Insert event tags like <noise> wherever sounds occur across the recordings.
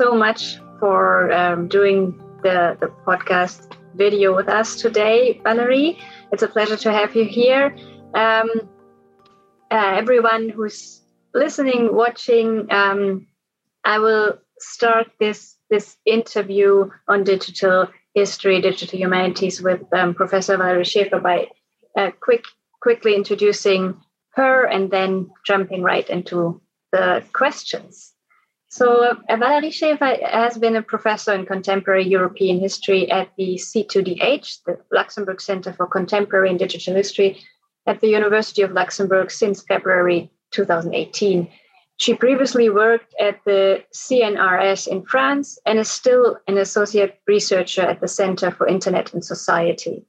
so much for um, doing the, the podcast video with us today, Valerie. It's a pleasure to have you here. Um, uh, everyone who's listening, watching, um, I will start this this interview on digital history, digital humanities with um, Professor Valerie Schafer by uh, quick quickly introducing her and then jumping right into the questions. So, uh, Valerie Schafer has been a professor in contemporary European history at the C2DH, the Luxembourg Center for Contemporary and Digital History, at the University of Luxembourg since February 2018. She previously worked at the CNRS in France and is still an associate researcher at the Center for Internet and Society.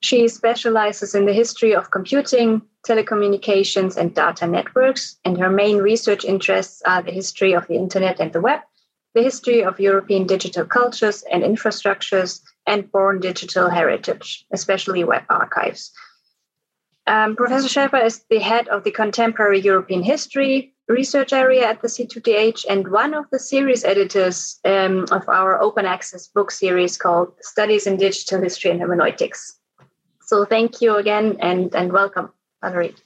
She specializes in the history of computing, telecommunications, and data networks, and her main research interests are the history of the Internet and the web, the history of European digital cultures and infrastructures, and born digital heritage, especially web archives. Um, Professor Schafer is the head of the Contemporary European History research area at the C2DH and one of the series editors um, of our open access book series called Studies in Digital History and Hermeneutics. So thank you again and, and welcome, Valerie.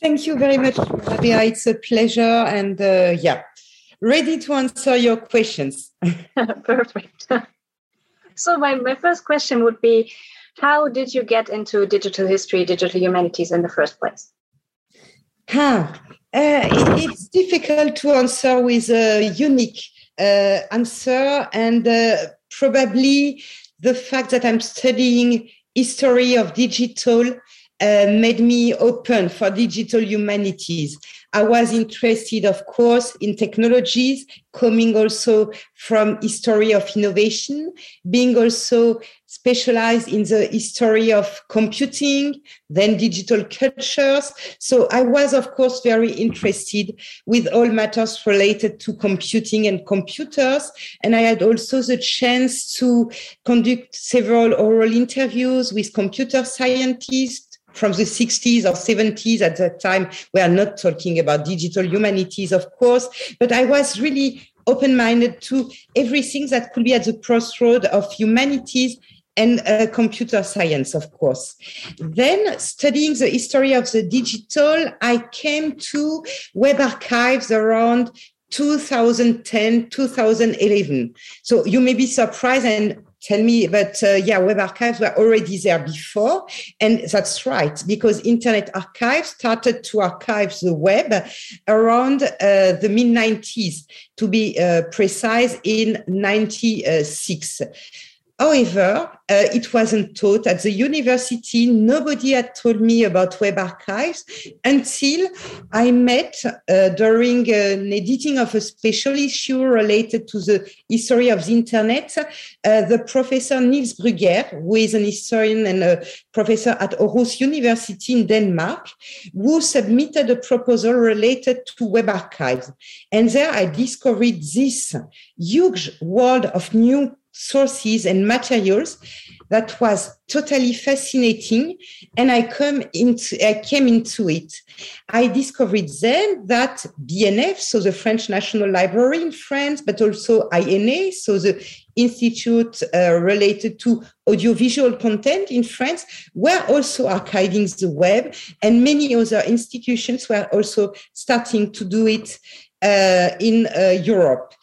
Thank you very much, Rabia. It's a pleasure and uh, yeah, ready to answer your questions. <laughs> <laughs> Perfect. so my, my first question would be, how did you get into digital history, digital humanities in the first place? Huh. Uh, it's difficult to answer with a unique uh, answer, and uh, probably the fact that I'm studying history of digital uh, made me open for digital humanities. I was interested, of course, in technologies, coming also from history of innovation, being also specialized in the history of computing, then digital cultures. So I was, of course, very interested with all matters related to computing and computers. And I had also the chance to conduct several oral interviews with computer scientists from the 60s or 70s at that time we are not talking about digital humanities of course but i was really open-minded to everything that could be at the crossroad of humanities and uh, computer science, of course. Then, studying the history of the digital, I came to web archives around 2010, 2011. So you may be surprised and tell me but uh, yeah web archives were already there before. And that's right because internet archive started to archive the web around uh, the mid 90s to be uh, precise in 96 However, uh, it wasn't taught at the university. Nobody had told me about web archives until I met uh, during an editing of a special issue related to the history of the internet, uh, the professor Niels Brügger, who is an historian and a professor at Aarhus University in Denmark, who submitted a proposal related to web archives. And there I discovered this huge world of new sources and materials that was totally fascinating and i come into i came into it. I discovered then that bnf so the french national library in france but also ina so the institute uh, related to audiovisual content in france were also archiving the web and many other institutions were also starting to do it uh, in uh, europe.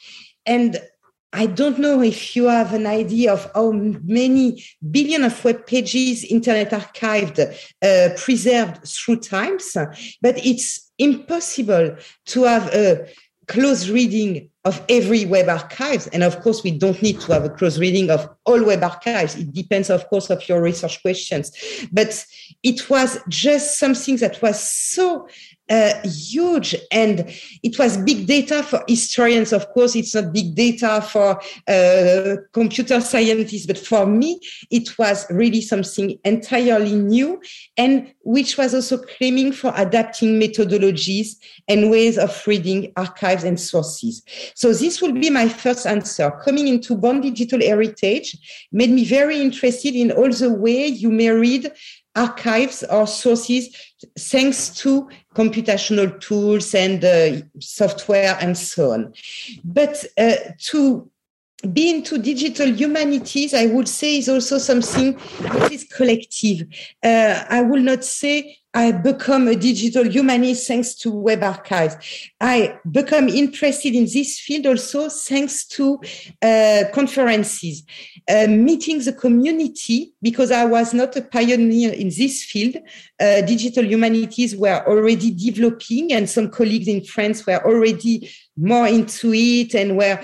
And I don't know if you have an idea of how many billion of web pages internet archived, uh, preserved through times, but it's impossible to have a close reading of every web archives. And of course, we don't need to have a close reading of all web archives. It depends, of course, of your research questions. But it was just something that was so uh, huge and it was big data for historians of course it's not big data for uh, computer scientists but for me it was really something entirely new and which was also claiming for adapting methodologies and ways of reading archives and sources so this will be my first answer coming into born digital heritage made me very interested in all the way you may read archives or sources thanks to computational tools and uh, software and so on. But uh, to be into digital humanities, I would say, is also something which is collective. Uh, I will not say I become a digital humanist thanks to web archives. I become interested in this field also thanks to uh, conferences, uh, meeting the community because I was not a pioneer in this field. Uh, digital humanities were already developing and some colleagues in France were already more into it and were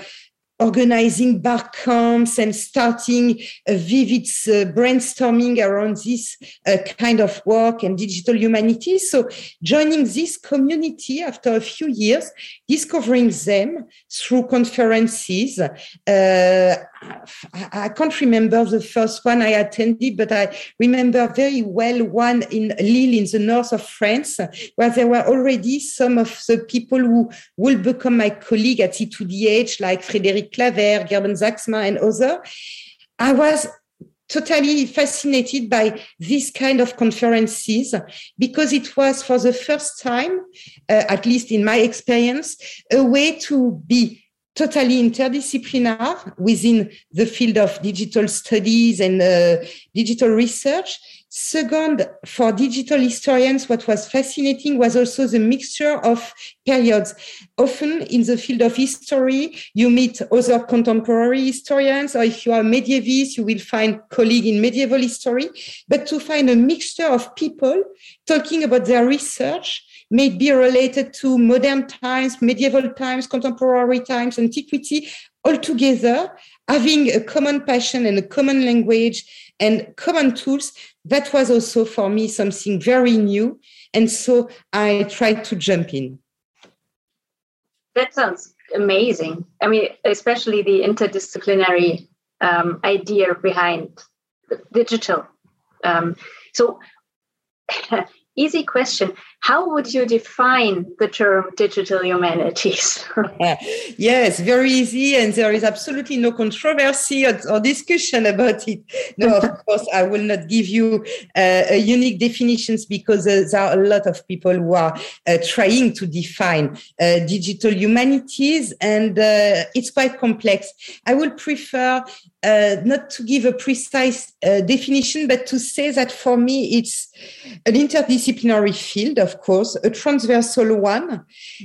organizing bar camps and starting a vivid uh, brainstorming around this uh, kind of work and digital humanities. So joining this community after a few years, discovering them through conferences. Uh, I can't remember the first one I attended, but I remember very well one in Lille in the north of France, where there were already some of the people who will become my colleague at C2DH, like Frédéric Clavert, Gerben Zaagsma, and others. I was totally fascinated by this kind of conferences because it was for the first time, uh, at least in my experience, a way to be totally interdisciplinary within the field of digital studies and uh, digital research. Second, for digital historians, what was fascinating was also the mixture of periods. Often in the field of history, you meet other contemporary historians, or if you are medievist, you will find colleagues in medieval history. But to find a mixture of people talking about their research may be related to modern times, medieval times, contemporary times, antiquity, all together, having a common passion and a common language and common tools. That was also for me something very new. And so I tried to jump in. That sounds amazing. I mean, especially the interdisciplinary um, idea behind digital. Um, so, <laughs> easy question how would you define the term digital humanities? <laughs> yes, very easy, and there is absolutely no controversy or, or discussion about it. No, of <laughs> course, I will not give you uh, unique definitions because uh, there are a lot of people who are uh, trying to define uh, digital humanities, and uh, it's quite complex. I would prefer uh, not to give a precise uh, definition, but to say that for me, it's an interdisciplinary field of of course, a transversal one.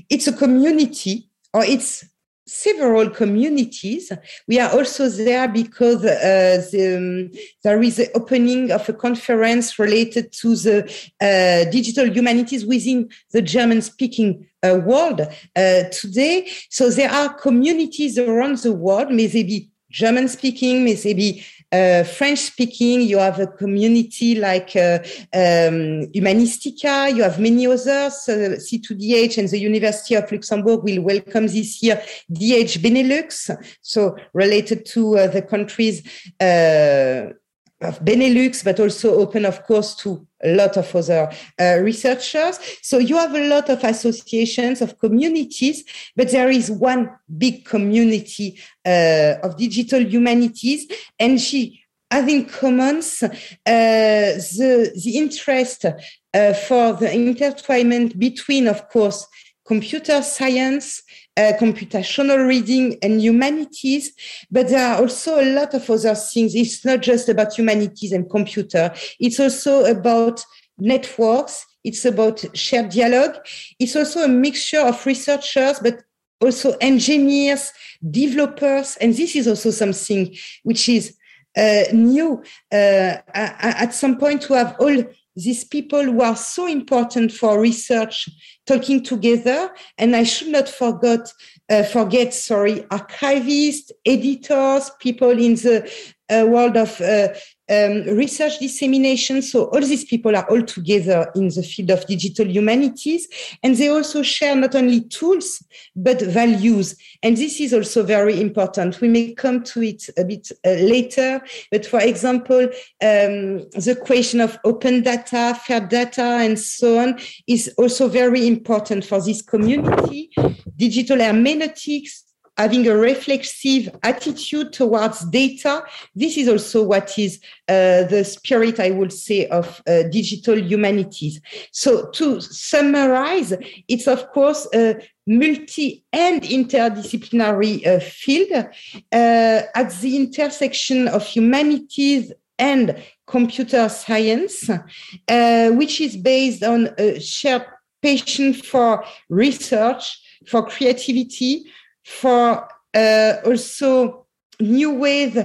It's a community, or it's several communities. We are also there because uh, the, um, there is the opening of a conference related to the uh, digital humanities within the German speaking uh, world uh, today. So there are communities around the world, may they be German speaking, may they be uh, French speaking, you have a community like uh, um, Humanistica, you have many others. Uh, C2DH and the University of Luxembourg will welcome this year DH Benelux, so related to uh, the countries uh, of Benelux, but also open, of course, to a lot of other uh, researchers. So you have a lot of associations of communities, but there is one big community uh, of digital humanities, and she has in common uh, the, the interest uh, for the intertwinement between, of course, computer science, uh, computational reading and humanities, but there are also a lot of other things. It's not just about humanities and computer. It's also about networks. It's about shared dialogue. It's also a mixture of researchers, but also engineers, developers. And this is also something which is uh, new uh, at some point to have all these people who are so important for research talking together. And I should not forget, uh, forget, sorry, archivists, editors, people in the uh, world of uh, um, research dissemination. So all these people are all together in the field of digital humanities, and they also share not only tools but values. And this is also very important. We may come to it a bit uh, later, but for example, um, the question of open data, fair data, and so on is also very important for this community. Digital hermeneutics having a reflexive attitude towards data. This is also what is uh, the spirit, I would say, of uh, digital humanities. So to summarize, it's of course a multi and interdisciplinary uh, field uh, at the intersection of humanities and computer science, uh, which is based on a shared passion for research, for creativity, for uh, also new ways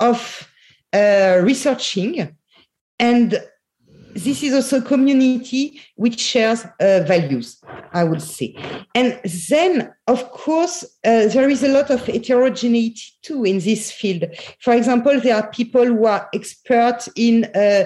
of uh, researching. And this is also a community which shares uh, values, I would say. And then, of course, uh, there is a lot of heterogeneity too in this field. For example, there are people who are experts in uh,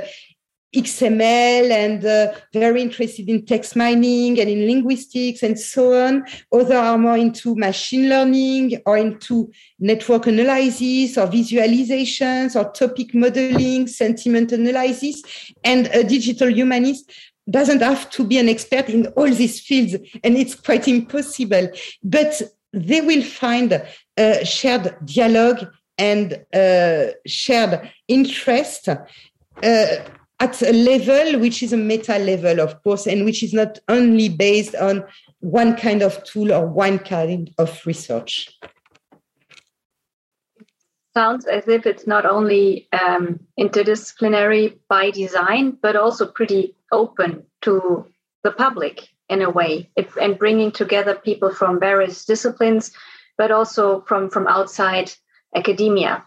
XML and uh, very interested in text mining and in linguistics and so on. Others are more into machine learning or into network analysis or visualizations or topic modeling, sentiment analysis. And a digital humanist doesn't have to be an expert in all these fields, and it's quite impossible. But they will find a shared dialogue and uh, shared interest. Uh, at a level which is a meta level, of course, and which is not only based on one kind of tool or one kind of research. Sounds as if it's not only um, interdisciplinary by design, but also pretty open to the public in a way, it, and bringing together people from various disciplines, but also from from outside academia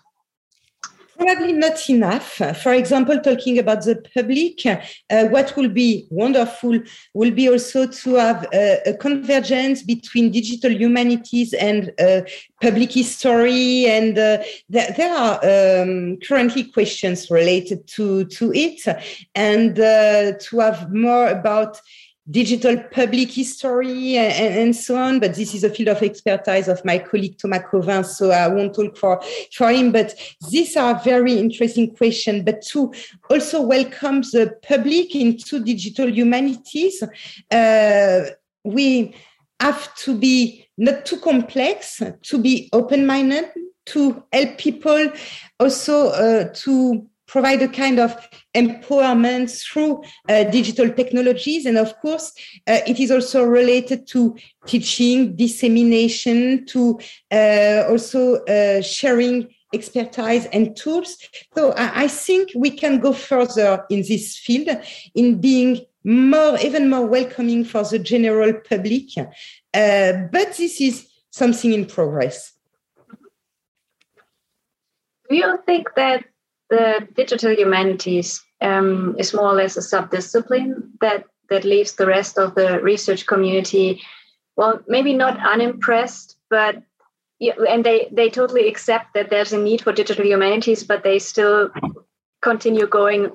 probably not enough. For example, talking about the public, uh, what will be wonderful will be also to have a, a convergence between digital humanities and uh, public history. And uh, there, there, are um, currently questions related to, to it, and uh, to have more about digital public history and, and, so on. But this is a field of expertise of my colleague Thomas Cauvin, so I won't talk for, for him. But these are very interesting questions. But to also welcome the public into digital humanities, uh, we have to be not too complex, to be open-minded, to help people also uh, to provide a kind of empowerment through uh, digital technologies. And of course, uh, it is also related to teaching, dissemination, to uh, also uh, sharing expertise and tools. So I, I, think we can go further in this field in being more, even more welcoming for the general public. Uh, but this is something in progress. Do you think that the digital humanities um, is more or less a subdiscipline that that leaves the rest of the research community, well, maybe not unimpressed, but and they they totally accept that there's a need for digital humanities, but they still continue going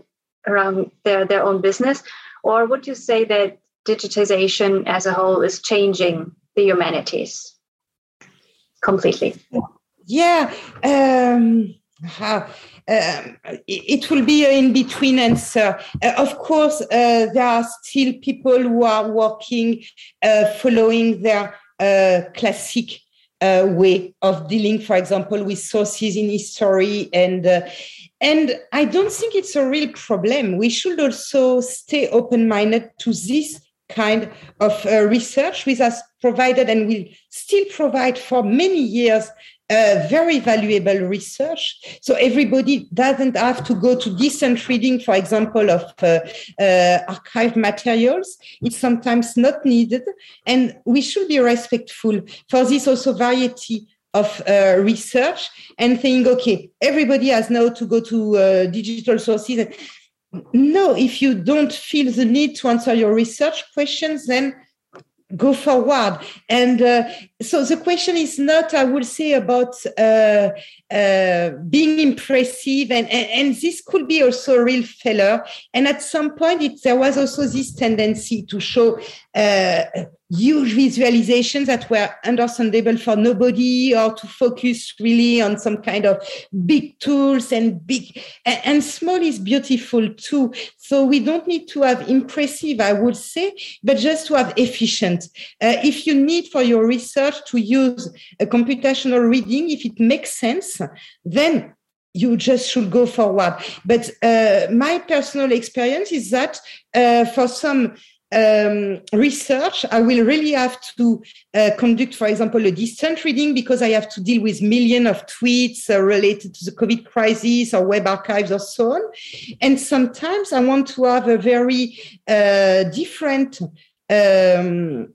around their their own business. Or would you say that digitization as a whole is changing the humanities completely? Yeah. Um, um, it will be an in between answer. Uh, of course, uh, there are still people who are working uh, following their uh, classic uh, way of dealing, for example, with sources in history and uh, and I don't think it's a real problem. We should also stay open-minded to this kind of research, which has provided and will still provide for many years uh, very valuable research. So everybody doesn't have to go to distant reading, for example, of uh, uh, archived materials. It's sometimes not needed. And we should be respectful for this also variety of uh, research and think, okay, everybody has now to go to uh, digital sources. No, if you don't feel the need to answer your research questions, then go forward. And uh, so the question is not, I would say, about uh, uh, being impressive, and, and, and, this could be also a real failure. And at some point, it, there was also this tendency to show uh, huge visualizations that were understandable for nobody or to focus really on some kind of big tools and big and, small is beautiful too so we don't need to have impressive i would say but just to have efficient uh, if you need for your research to use a computational reading if it makes sense then you just should go forward. But uh, my personal experience is that uh, for some um, research, I will really have to uh, conduct, for example, a distant reading because I have to deal with millions of tweets uh, related to the COVID crisis or web archives or so on. And sometimes I want to have a very uh, different um,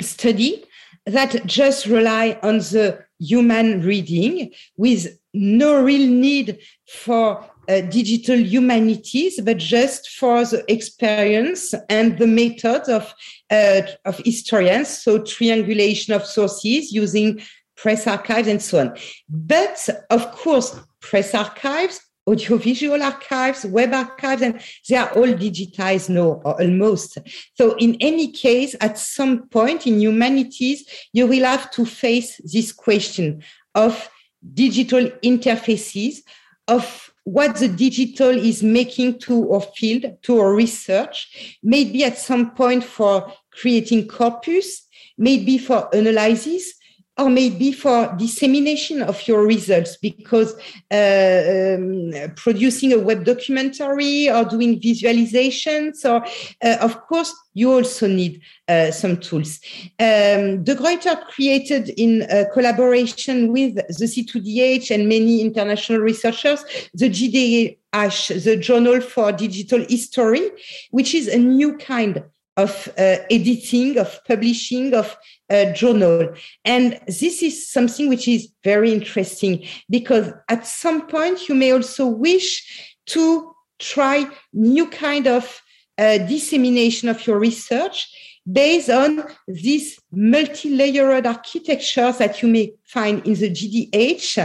study that just rely on the human reading with no real need for uh, digital humanities, but just for the experience and the method of, uh, of historians. So triangulation of sources using press archives and so on. But of course, press archives, audiovisual archives, web archives, and they are all digitized now, or almost. So in any case, at some point in humanities, you will have to face this question of digital interfaces, of what the digital is making to our field, to our research, maybe at some point for creating corpus, maybe for analysis, or maybe for dissemination of your results because uh, um, producing a web documentary or doing visualizations or uh, of course you also need uh, some tools. Um, de Gruyter created in collaboration with the c2dh and many international researchers the GDH, the journal for digital history which is a new kind of uh, editing, of publishing, of uh, journal. And this is something which is very interesting because at some point you may also wish to try new kind of uh, dissemination of your research based on these multi-layered architectures that you may find in the GDH,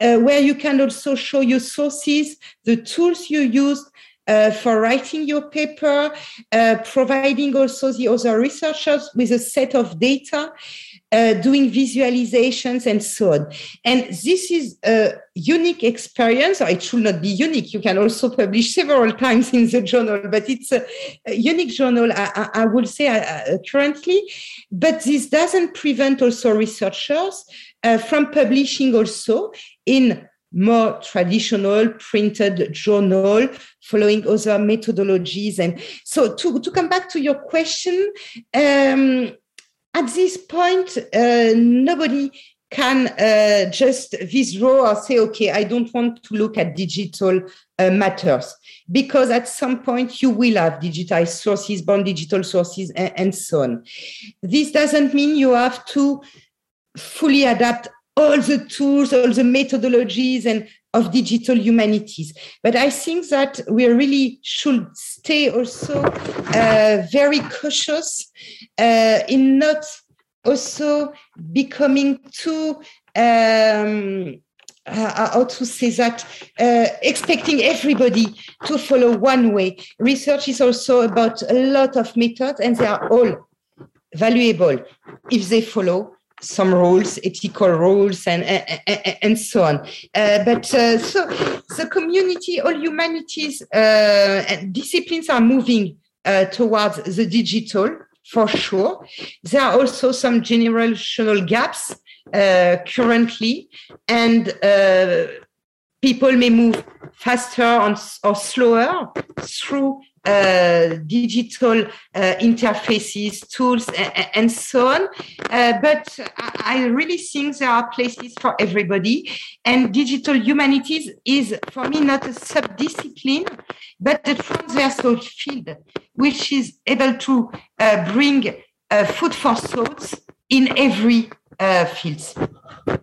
uh, where you can also show your sources, the tools you use, uh, for writing your paper, uh, providing also the other researchers with a set of data, uh, doing visualizations and so on. And this is a unique experience, or it should not be unique. You can also publish several <laughs> times in the journal, but it's a, unique journal, I, I, would say uh, currently. But this doesn't prevent also researchers uh, from publishing also in more traditional printed journal following other methodologies. And so to, to come back to your question, um, at this point, uh, nobody can uh, just withdraw or say, okay, I don't want to look at digital uh, matters. Because at some point you will have digitized sources, born digital sources, and, and so on. This doesn't mean you have to fully adapt all the tools, all the methodologies and of digital humanities. But I think that we really should stay also uh, very cautious uh, in not also becoming too um, uh, how to say that uh, expecting everybody to follow one way research is also about a lot of methods and they are all valuable if they follow some rules, ethical rules, and and, and so on. Uh, but uh, so the community, all humanities uh, and disciplines are moving uh, towards the digital for sure. There are also some generational gaps uh, currently, and people may move faster or slower through uh, digital uh, interfaces, tools, and, so on. Uh, but I really think there are places for everybody. And digital humanities is, for me, not a sub-discipline, but a transversal field, which is able to uh, bring food for thoughts in every field. I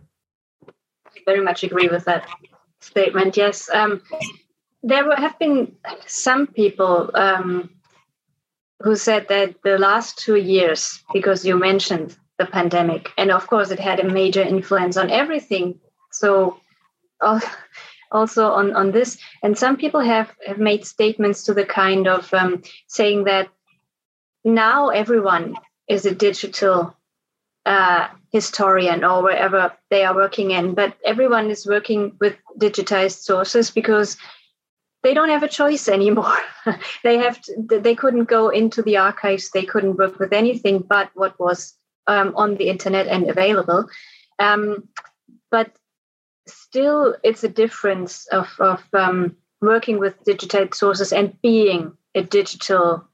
very much agree with that statement. Yes. Um, there have been some people um, who said that the last two years, because you mentioned the pandemic, and of course it had a major influence on everything. So, uh, also on, on this, and some people have, have made statements to the kind of um, saying that now everyone is a digital uh, historian or wherever they are working in, but everyone is working with digitized sources because they don't have a choice anymore. <laughs> they have to, they couldn't go into the archives. They couldn't work with anything but what was um, on the internet and available. Um, but still, it's a difference of, of um, working with digitized sources and being a digital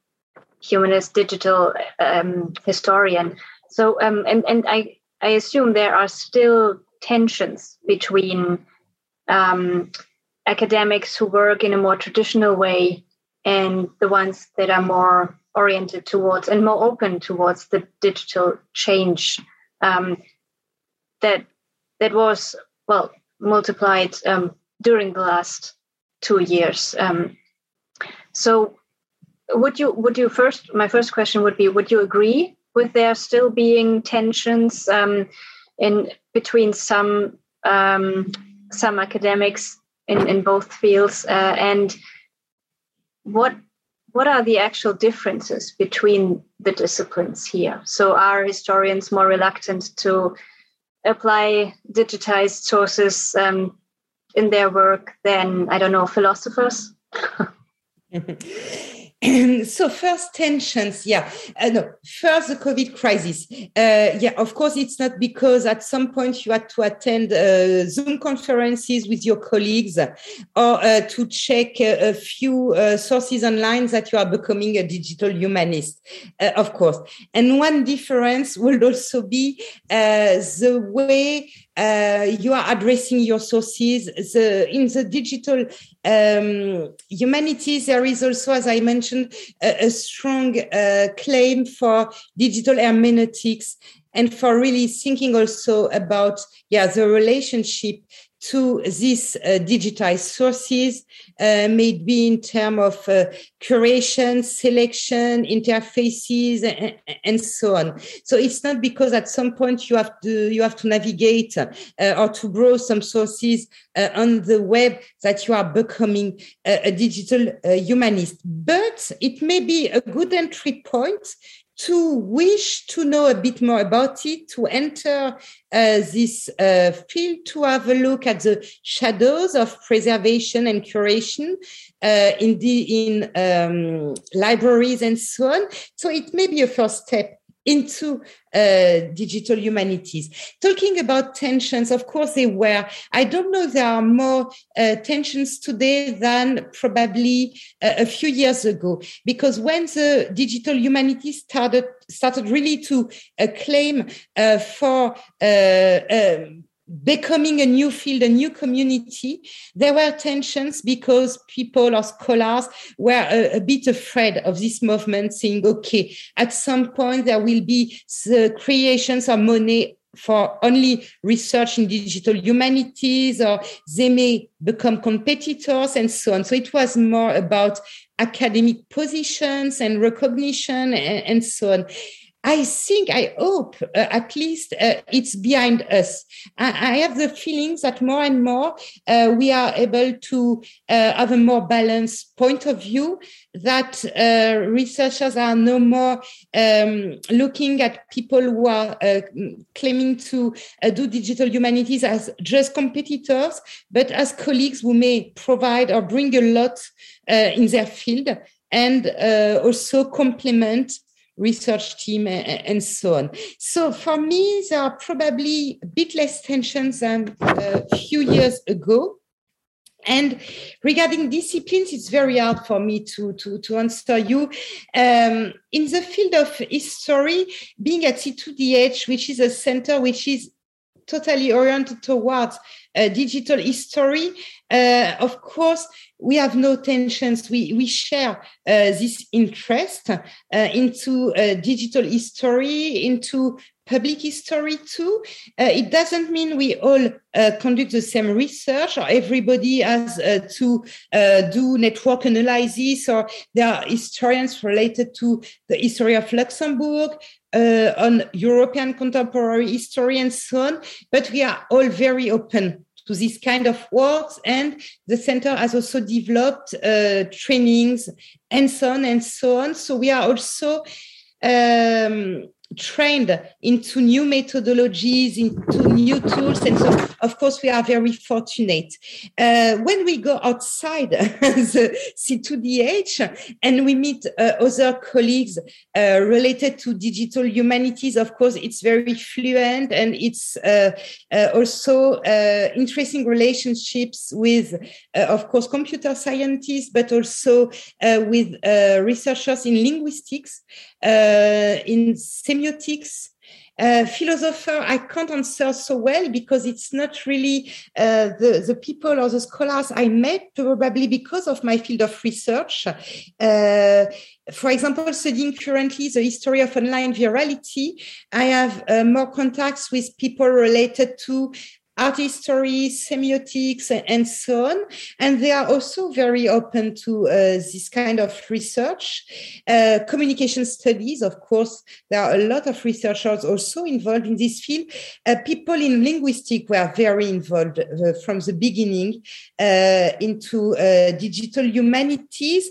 humanist, digital um, historian. So, um, and and I I assume there are still tensions between um, academics who work in a more traditional way and the ones that are more oriented towards and more open towards the digital change um, that that was well multiplied um, during the last two years. Um, so, would you would you first? My first question would be: Would you agree with there still being tensions um, in between some um, some academics in, in both fields uh, and what what are the actual differences between the disciplines here? So are historians more reluctant to apply digitized sources um, in their work than i don't know philosophers <laughs> <clears throat> so first tensions yeah uh, no first the covid crisis. Uh, yeah of course it's not because at some point you had to attend uh, zoom conferences with your colleagues or uh, to check a, a few uh, sources online that you are becoming a digital humanist uh, of course. And one difference <laughs> would also be the way uh, you are addressing your sources. The, in the digital um, humanities, there is also, as I mentioned, a, a strong uh, claim for digital hermeneutics and for really thinking also about yeah the relationship to these uh, digitized sources, uh, maybe in terms of uh, curation, selection, interfaces, and, and, so on. So it's not because at some point you have to you have to navigate uh, or to browse some sources uh, on the web that you are becoming a, a digital uh, humanist. But it may be a good entry point to wish to know a bit more about it, to enter uh, this uh, field, to have a look at the shadows of preservation and curation uh, in the in um, libraries and so on. So it may be a first step into uh, digital humanities. Talking about tensions, of course, they were. I don't know there are more uh, tensions today than probably uh, a few years ago, because when the digital humanities started started really to uh, claim uh, for um, becoming a new field, a new community, there were tensions because people or scholars were a, a, bit afraid of this movement, saying, okay, at some point there will be the uh, creations of money for only research in digital humanities, or they may become competitors and so on. So it was more about academic positions and recognition and, and so on. I think, I hope uh, at least uh, it's behind us. I, I, have the feelings that more and more uh, we are able to uh, have a more balanced point of view, that uh, researchers are no more um, looking at people who are uh, claiming to do digital humanities as just competitors, but as colleagues who may provide or bring a lot in their field and also complement research team and, so on. So for me, there are probably a bit less tensions than a few years ago. And regarding disciplines, it's very hard for me to, to, to answer you. Um, in the field of history, being at C2DH, which is a center which is totally oriented towards uh, digital history. Uh, of course, we have no tensions. We, we share uh, this interest uh, into uh, digital history, into public history too. Uh, it doesn't mean we all conduct the same research or everybody has to do network analysis or there are historians related to the history of Luxembourg, uh, on European contemporary history and so on. But we are all very open to this kind of works, and the center has also developed uh, trainings and so on and so on. So we are also um, trained into new methodologies, into new tools. And so, of course, we are very fortunate. Uh, when we go outside <laughs> the C2DH and we meet uh, other colleagues uh, related to digital humanities, of course, it's very fluent and it's uh, uh, also uh, interesting relationships with, of course, computer scientists, but also with researchers in linguistics, in semiotics, uh, philosopher, I can't answer so well because it's not really uh, the, the people or the scholars I met, probably because of my field of research. Uh, for example, studying currently the history of online virality, I have uh, more contacts with people related to art history, semiotics, and so on. And they are also very open to uh, this kind of research. Uh, communication studies, of course, there are a lot of researchers also involved in this field. Uh, people in linguistics were very involved uh, from the beginning uh, into uh, digital humanities.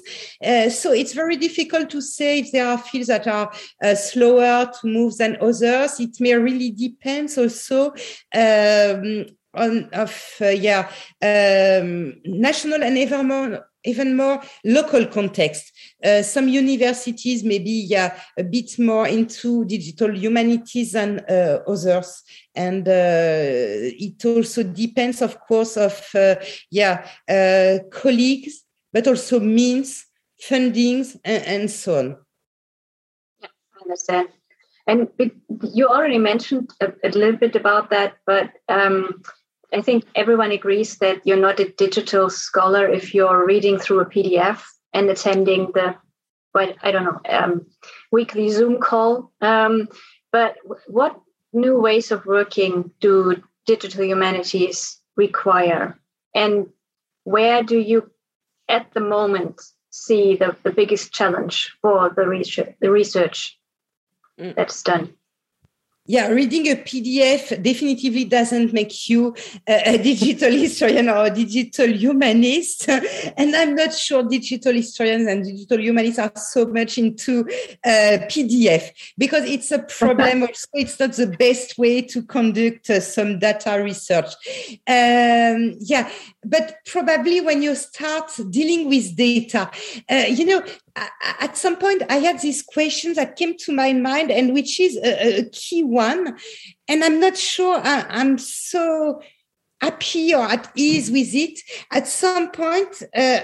so it's very difficult to say if there are fields that are slower to move than others. It may really depend also. Um, on of uh, yeah um, national and even more even more local context. Uh, some universities maybe yeah a bit more into digital humanities than uh, others, and uh, it also depends, of course, of uh, yeah uh, colleagues, but also means, fundings, and, and so on. Yeah, I understand. And you already mentioned a, a, little bit about that, but um, I think everyone agrees that you're not a digital scholar if you're reading through a PDF and attending the, well, I don't know, um, weekly Zoom call. Um, but what new ways of working do digital humanities require? And where do you, at the moment, see the, the biggest challenge for the research, the research mm. that's done? Yeah, reading a PDF definitely doesn't make you a, a digital <laughs> historian or a digital humanist. <laughs> and I'm not sure digital historians and digital humanists are so much into uh, PDF because it's a problem. <laughs> also, it's not the best way to conduct uh, some data research. Um, yeah, but probably when you start dealing with data, uh, you know, at some point i had this question that came to my mind and which is a, a key one. And i'm not sure I, am so happy or at ease with it. At some point uh,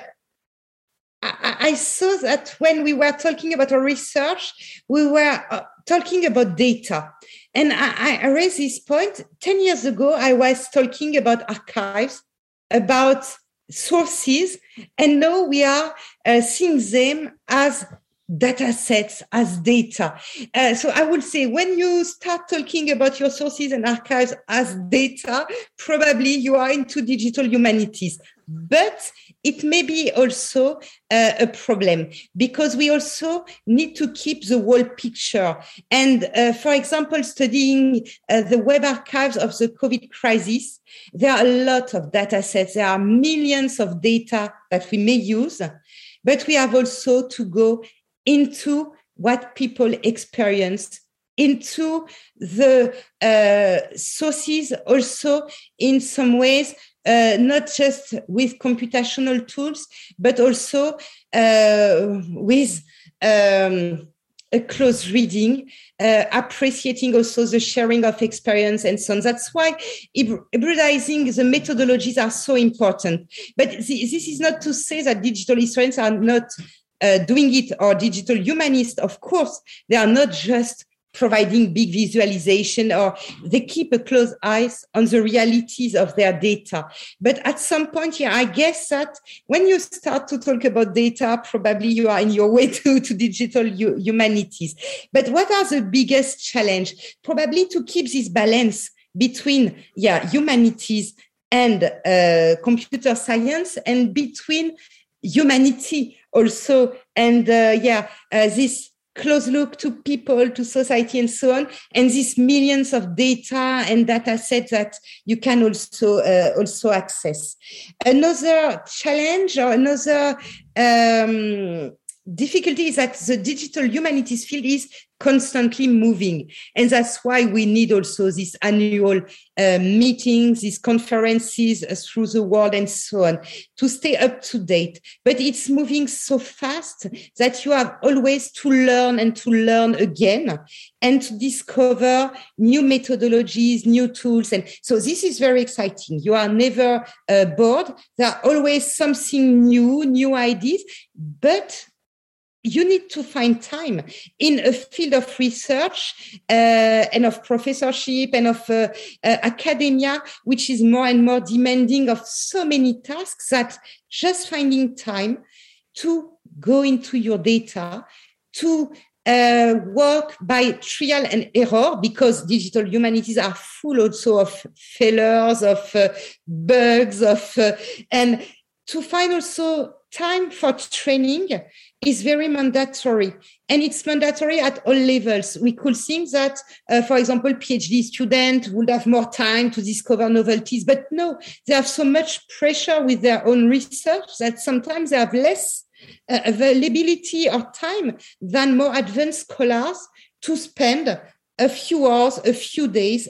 I, I, saw that when we were talking about our research we were uh, talking about data. And I, I raised this point. 10 years ago i was talking about archives about sources and now we are uh, seeing them as data sets as data. Uh, so I would say when you start talking about your sources and archives as data, probably you are into digital humanities. But it may be also uh, a problem because we also need to keep the whole picture. And uh, for example, studying uh, the web archives of the COVID crisis, there are a lot of data sets. There are millions of data that we may use, but we have also to go into what people experience into the uh, sources also in some ways uh, not just with computational tools, but also uh, with um, a close reading, uh, appreciating also the sharing of experience and so on. That's why hybridizing the methodologies are so important. But this is not to say that digital historians are not uh, doing it or digital humanists. Of course, they are not just providing big visualization or they keep a close eyes on the realities of their data. But at some point, yeah, I guess that when you start to talk about data, probably you are in your way <laughs> to, to digital humanities. But what are the biggest challenge? Probably to keep this balance between, yeah, humanities and uh, computer science and between humanity also. And uh, yeah, uh, this close look to people, to society, and so on, and these millions of data and data sets that you can also uh, also access. Another challenge or another um, difficulty is that the digital humanities field is constantly moving. And that's why we need also these annual uh, meetings, these conferences uh, through the world and so on to stay up to date. But it's moving so fast that you have always to learn and to learn again and to discover new methodologies, new tools. And so this is very exciting. You are never uh, bored. There are always something new, new ideas, but you need to find time in a field of research uh, and of professorship and of uh, uh, academia, which is more and more demanding of so many tasks that just finding time to go into your data, to uh, work by trial and error because digital humanities are full also of failures, of uh, bugs, of uh, and to find also time for training is very mandatory and it's mandatory at all levels. We could think that uh, for example phd students would have more time to discover novelties but no they have so much pressure with their own research that sometimes they have less uh, availability or time than more advanced scholars to spend a few hours a few days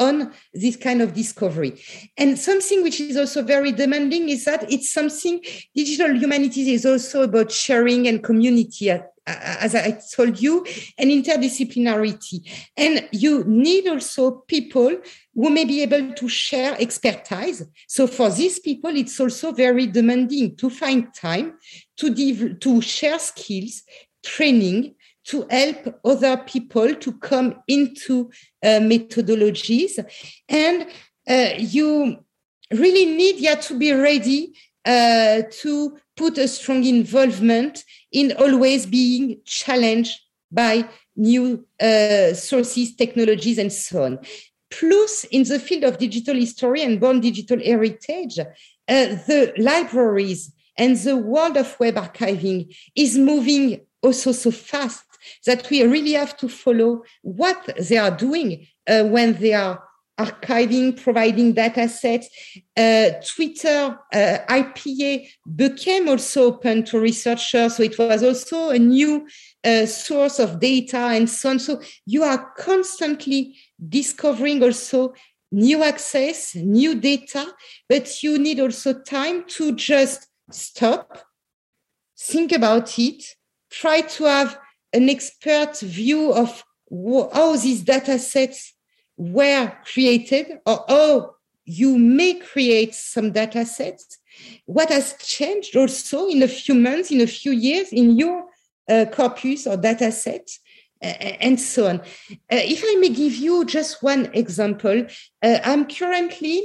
on this kind of discovery. And something which is also very demanding is that it's something digital humanities is also about sharing and community as I told you, and interdisciplinarity. And you need also people who may be able to share expertise. So for these people, it's also very demanding to find time to, to share skills, training, to help other people to come into uh, methodologies. And uh, you really need yeah, to be ready uh, to put a strong involvement in always being challenged by new uh, sources, technologies, and so on. Plus, in the field of digital history and born digital heritage, uh, the libraries and the world of web archiving is moving also so fast that we really have to follow what they are doing uh, when they are archiving, providing data sets. Uh, Twitter, uh, IPA became also open to researchers. So it was also a new uh, source of data and so on. So you are constantly discovering also new access, new data, but you need also time to just stop, think about it, try to have an expert view of how these data sets were created or how you may create some data sets. What has changed also in a few months in a few years in your uh, corpus or data set uh, and so on. Uh, if i may give you just one example uh, i'm currently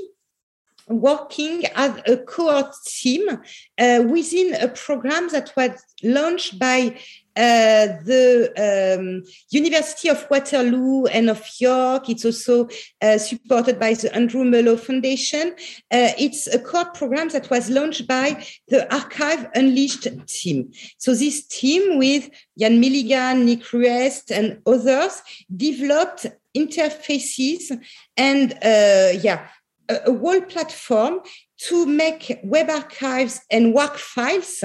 working as a cohort team uh, within a program that was launched by uh, the um, University of Waterloo and of York. It's also uh, supported by the Andrew Mellon Foundation. Uh, it's a core program that was launched by the Archive Unleashed team. So this team with Ian Milligan, Nick Ruest, and others developed interfaces and uh, yeah, a, whole platform to make web archives and WARC files,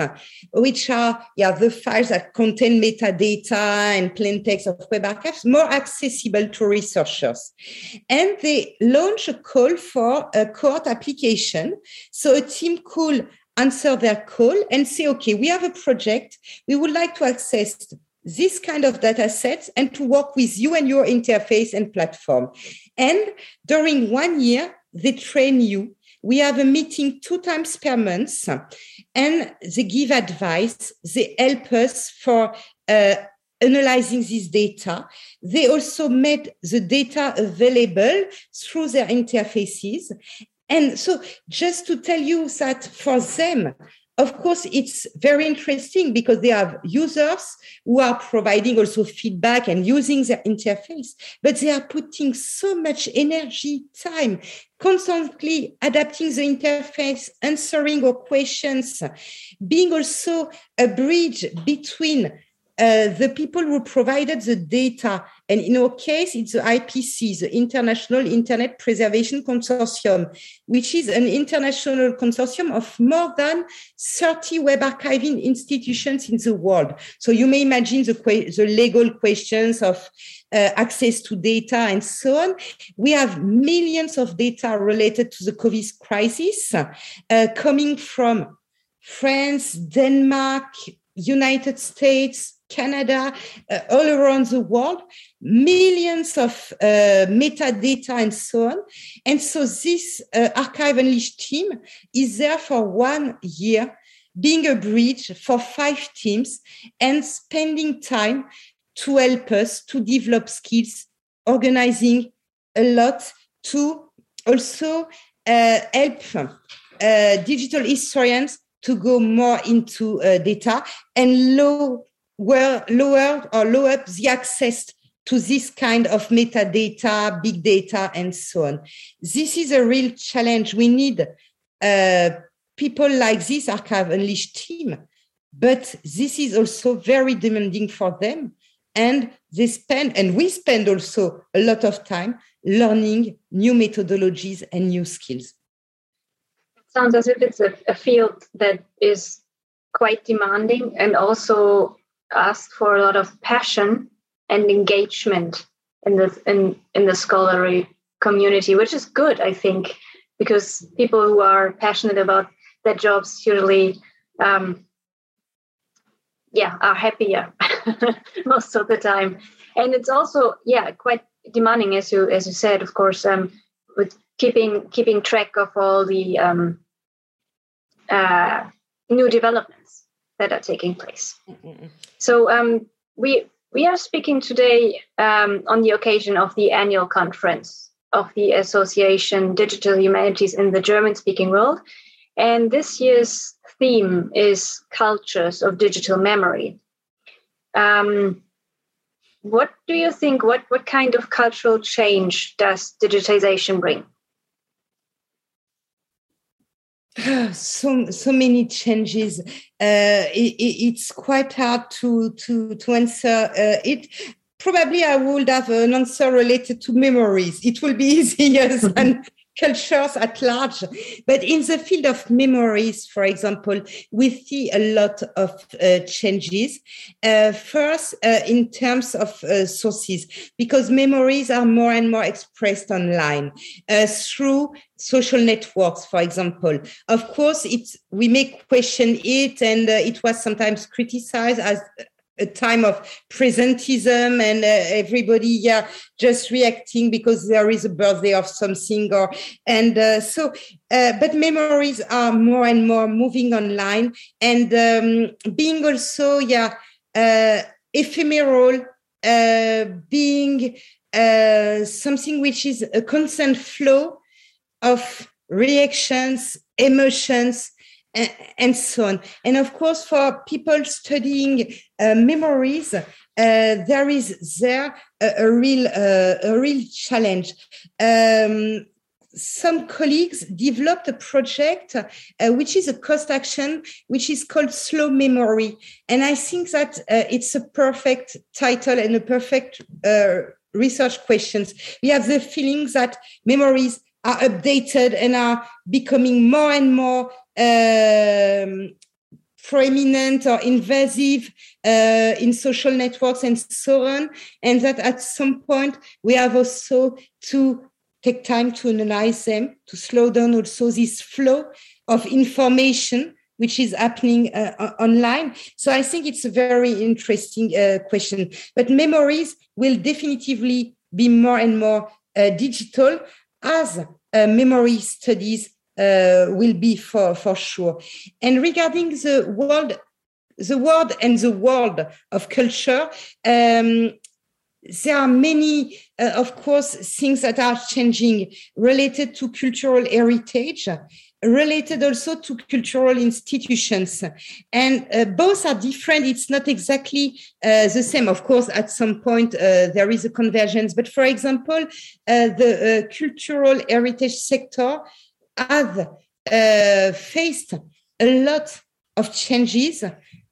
which are yeah, the files that contain metadata and plain text of web archives, more accessible to researchers. And they launch a call for a cohort application. So a team could answer their call and say, okay, we have a project. We would like to access this kind of data sets and to work with you and your interface and platform. And during one year, they train you we have a meeting two times per month and they give advice. They help us for uh, analyzing this data. They also made the data available through their interfaces. And so just to tell you that for them, of course, it's very interesting because they have users who are providing also feedback and using their interface, but they are putting so much energy, time, constantly adapting the interface, answering our questions, being also a bridge between uh, the people who provided the data, and in our case, it's the IPC, the International Internet Preservation Consortium, which is an international consortium of more than 30 web archiving institutions in the world. So you may imagine the, the legal questions of uh, access to data and so on. We have millions of data related to the COVID crisis uh, coming from France, Denmark, United States, Canada, uh, all around the world, millions of uh, metadata and so on. And so this uh, Archive Unleashed team is there for one year, being a bridge for five teams and spending time to help us to develop skills, organizing a lot to also uh, help uh, digital historians to go more into uh, data and low were lower or low up the access to this kind of metadata, big data, and so on. This is a real challenge. We need uh, people like this Archive Unleashed team, but this is also very demanding for them. And they spend, and we spend also a lot of time learning new methodologies and new skills. It sounds as if it's a, a field that is quite demanding and also ask for a lot of passion and engagement in the in in the scholarly community, which is good, I think, because people who are passionate about their jobs usually, um, yeah, are happier <laughs> most of the time, and it's also yeah quite demanding, as you as you said, of course, um, with keeping keeping track of all the um, uh, new developments that are taking place. Mm-mm. So um, we we are speaking today um, on the occasion of the annual conference of the Association Digital Humanities in the German-speaking world, and this year's theme is cultures of digital memory. Um, what do you think? What what kind of cultural change does digitization bring? <sighs> so so many changes. Uh, it, it's quite hard to to to answer uh, it. Probably I would have an answer related to memories. It will be <laughs> easier than cultures at large. But in the field of memories, for example, we see a lot of uh, changes. Uh, first, uh, in terms of uh, sources, because memories are more and more expressed online uh, through social networks, for example. Of course, it's we may question it, and uh, it was sometimes criticized as a time of presentism and uh, everybody yeah just reacting because there is a birthday of something or and uh, so uh, but memories are more and more moving online and um, being also yeah uh, ephemeral uh, being uh, something which is a constant flow of reactions emotions and so on. And of course, for people studying uh, memories, uh, there is there a, a real uh, a real challenge. Um, some colleagues developed a project uh, which is a cost action which is called slow memory and i think that uh, it's a perfect title and a perfect uh, research questions we have the feeling that memories are updated and are becoming more and more um, prominent or invasive uh, in social networks and so on. And that at some point we have also to take time to analyze them, to slow down also this flow of information which is happening uh, online. So I think it's a very interesting uh, question. But memories will definitively be more and more uh, digital as uh, memory studies will be for, for sure. And regarding the world, the world and the world of culture, um, there are many, uh, of course, things that are changing related to cultural heritage, related also to cultural institutions. And uh, both are different. It's not exactly uh, the same. Of course, at some point, uh, there is a convergence. But for example, uh, the uh, cultural heritage sector have uh, faced a lot of changes,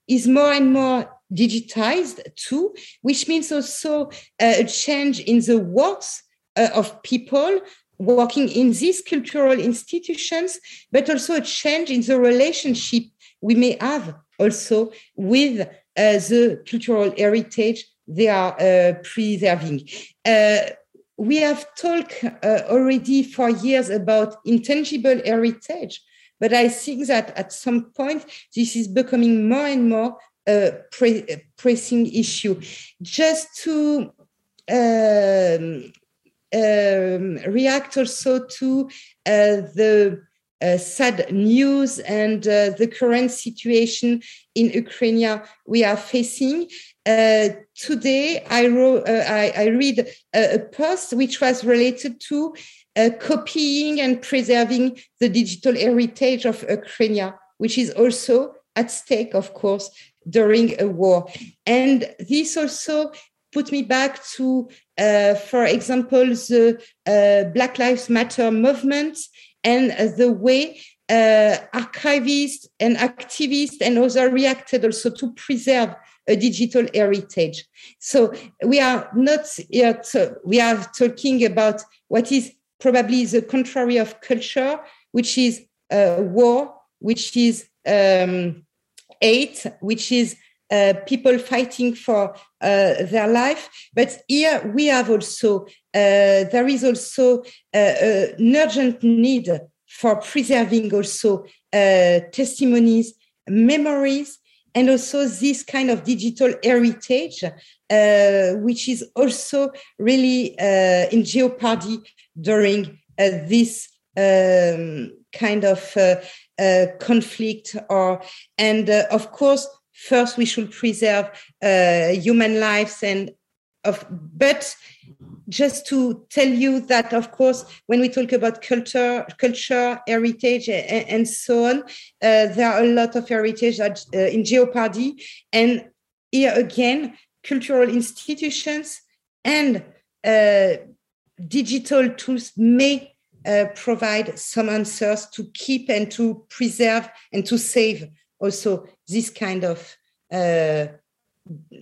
is more and more digitized too, which means also uh, a change in the works uh, of people working in these cultural institutions, but also a change in the relationship we may have also with uh, the cultural heritage they are uh, preserving. Uh, we have talked uh, already for years about intangible heritage, but I think that at some point this is becoming more and more a pre- pressing issue. Just to um, um, react also to uh, the uh, sad news and uh, the current situation in Ukraine we are facing. Uh, today, I, wrote, uh, I, I, read a, a, post which was related to uh, copying and preserving the digital heritage of Ukraine, which is also at stake, of course, during a war. And this also put me back to, uh, for example, the uh, Black Lives Matter movement and the way uh, archivists and activists and others reacted also to preserve a digital heritage. So we are not yet, we are talking about what is probably the contrary of culture, which is uh, war, which is um, hate, which is uh, people fighting for uh, their life. But here we have also, uh, there is also uh, an urgent need for preserving also uh, testimonies, memories, and also this kind of digital heritage, uh, which is also really in jeopardy during this um, kind of conflict or and of course first we should preserve uh, human lives and of but just to tell you that of course when we talk about culture culture heritage and, so on uh, there are a lot of heritage that, uh, in jeopardy and here again cultural institutions and uh, digital tools may uh, provide some answers to keep and to preserve and to save also this kind of uh,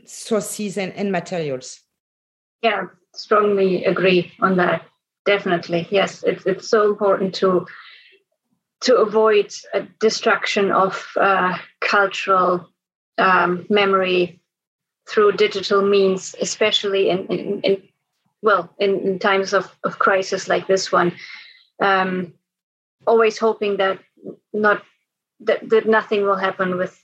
sources and, and materials. Yeah, strongly agree on that. Definitely, yes. It's it's so important to to avoid a destruction of uh, cultural um, memory through digital means, especially in, in, in well in, in, times of, of crisis like this one. Um, always hoping that not that, that nothing will happen with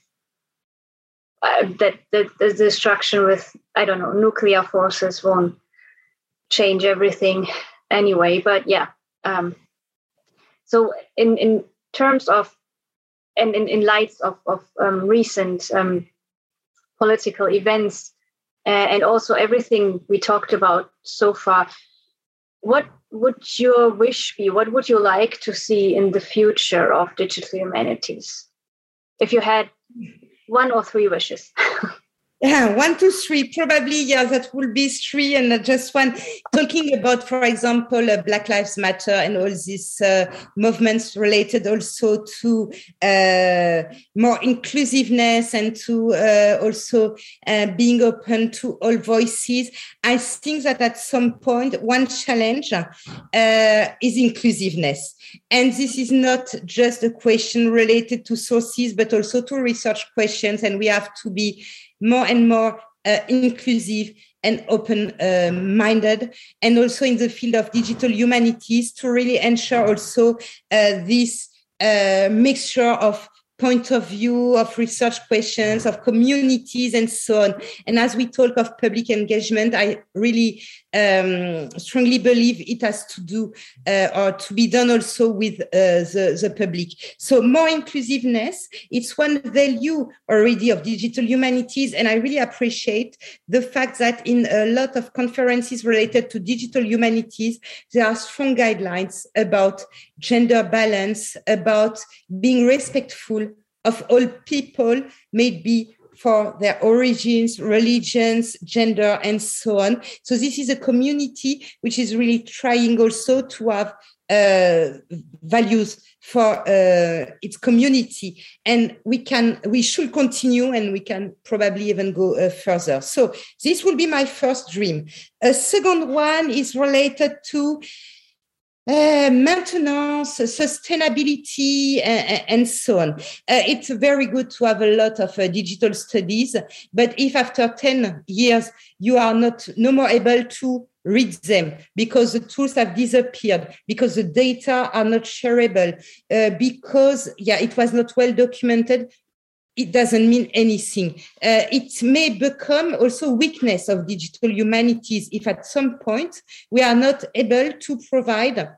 uh, that, the destruction with I don't know nuclear forces won't change everything anyway. But yeah, um, so in in terms of and in, in light of of um, recent um, political events uh, and also everything we talked about so far, what would your wish be? What would you like to see in the future of digital humanities? If you had one or three wishes. <laughs> Yeah, <laughs> one, two, three. Probably, yeah, that will be three and not just one. Talking about, for example, uh, Black Lives Matter and all these uh, movements related also to uh, more inclusiveness and to uh, also uh, being open to all voices. I think that at some point, one challenge uh, is inclusiveness. And this is not just a question related to sources, but also to research questions. And we have to be more and more uh, inclusive and open uh, minded. And also in the field of digital humanities to really ensure also uh, this uh, mixture of point of view of research questions of communities and so on. And as we talk of public engagement i really um, strongly believe it has to do uh, or to be done also with uh, the, the public. So more inclusiveness, it's one value already of digital humanities. And I really appreciate the fact that in a lot of conferences related to digital humanities, there are strong guidelines about gender balance, about being respectful of all people, maybe for their origins, religions, gender, and so on. So this is a community which is really trying also to have uh, values for uh, its community. And we can we should continue and we can probably even go uh, further. So this will be my first dream. A second one is related to uh, maintenance, sustainability, uh, and so on. Uh, it's very good to have a lot of uh, digital studies, but if after 10 years you are not no more able to read them because the tools have disappeared, because the data are not shareable, uh, because yeah, it was not well documented, it doesn't mean anything. Uh, it may become also weakness of digital humanities if at some point we are not able to provide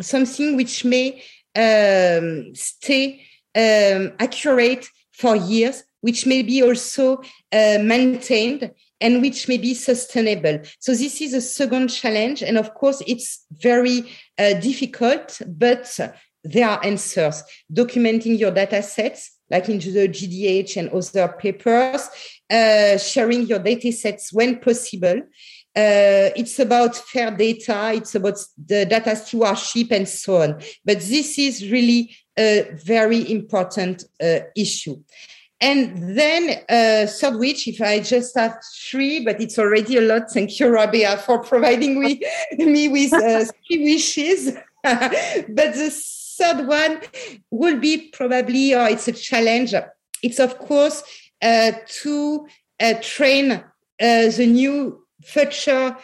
something which may um, stay um, accurate for years, which may be also uh, maintained and which may be sustainable. So this is a second challenge. And of course, it's very uh, difficult, but there are answers. Documenting your data sets, like in the JDH and other papers, uh, sharing your data sets when possible. Uh, it's about fair data, it's about the data stewardship and so on. But this is really a very important uh, issue. And then uh, third wish, if I just have three, but it's already a lot. Thank you, Rabea, for providing me, <laughs> me with uh, three wishes. <laughs> but the third one will be probably, or it's a challenge. It's of course uh, to uh, train uh, the new future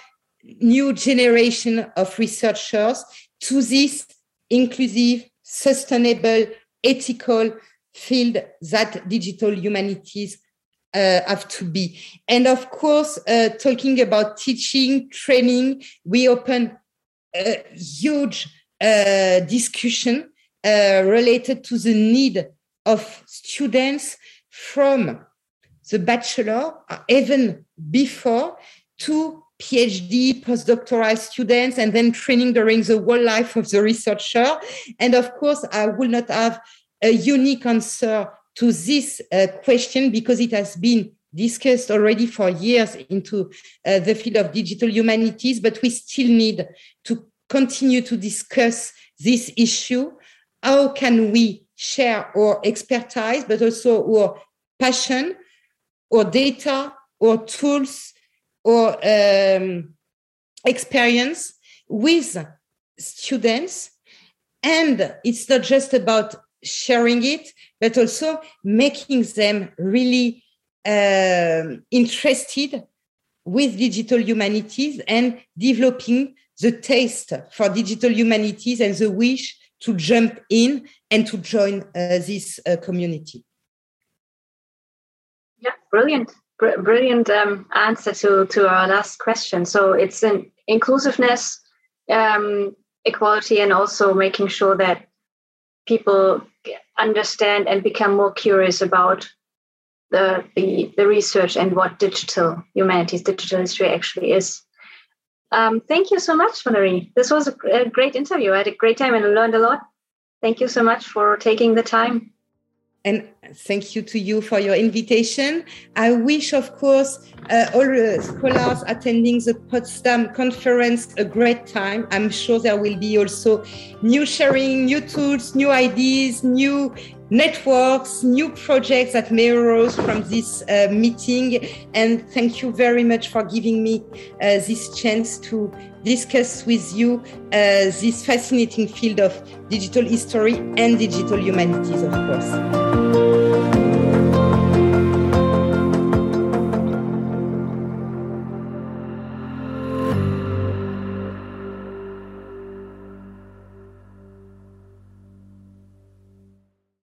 new generation of researchers to this inclusive, sustainable, ethical field that digital humanities uh, have to be. And of course, uh, talking about teaching, training, we open a huge uh, discussion uh, related to the need of students from the bachelor, uh, even before, to PhD, postdoctoral students, and then training during the whole life of the researcher. And of course, I will not have a unique answer to this uh, question because it has been discussed already for years into uh, the field of digital humanities, but we still need to continue to discuss this issue. How can we share our expertise, but also our passion, or data, or tools, or um, experience with students. And it's not just about sharing it, but also making them really uh, interested with digital humanities and developing the taste for digital humanities and the wish to jump in and to join uh, this uh, community. Yeah, brilliant br- brilliant um, answer to to our last question. So it's an inclusiveness, um, equality, and also making sure that people understand and become more curious about the the, the research and what digital humanities, digital history actually is. Um, thank you so much, Valerie. This was a, a great interview. I had a great time and learned a lot. Thank you so much for taking the time. And thank you to you for your invitation. I wish, of course, uh, all the scholars attending the Potsdam conference a great time. I'm sure there will be also new sharing, new tools, new ideas, new networks, new projects that may arise from this uh, meeting. And thank you very much for giving me uh, this chance to discuss with you uh, this fascinating field of digital history and digital humanities, of course.